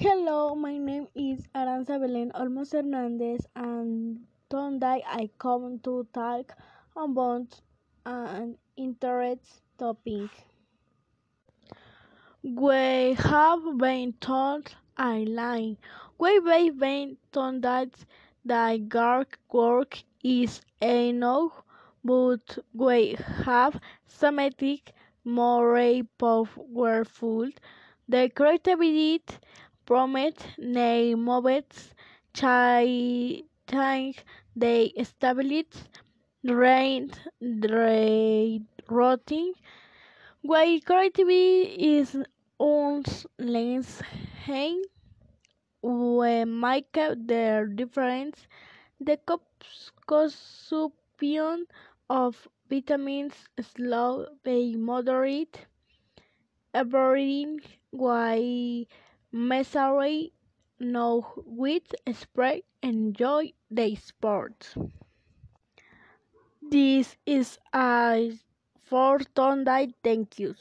Hello, my name is Aranza Belén Olmos Hernandez, and today I come to talk about an interesting topic. We have been told I lie. We have been told that the hard work is enough, but we have something more powerful. The creativity promise new movements, change the stability, rain, routine. Why creativity is unleashed we make the difference. The consumption of vitamins slow by moderate everything why misery no with spread enjoy the sport. This is a for Tonight. Thank you.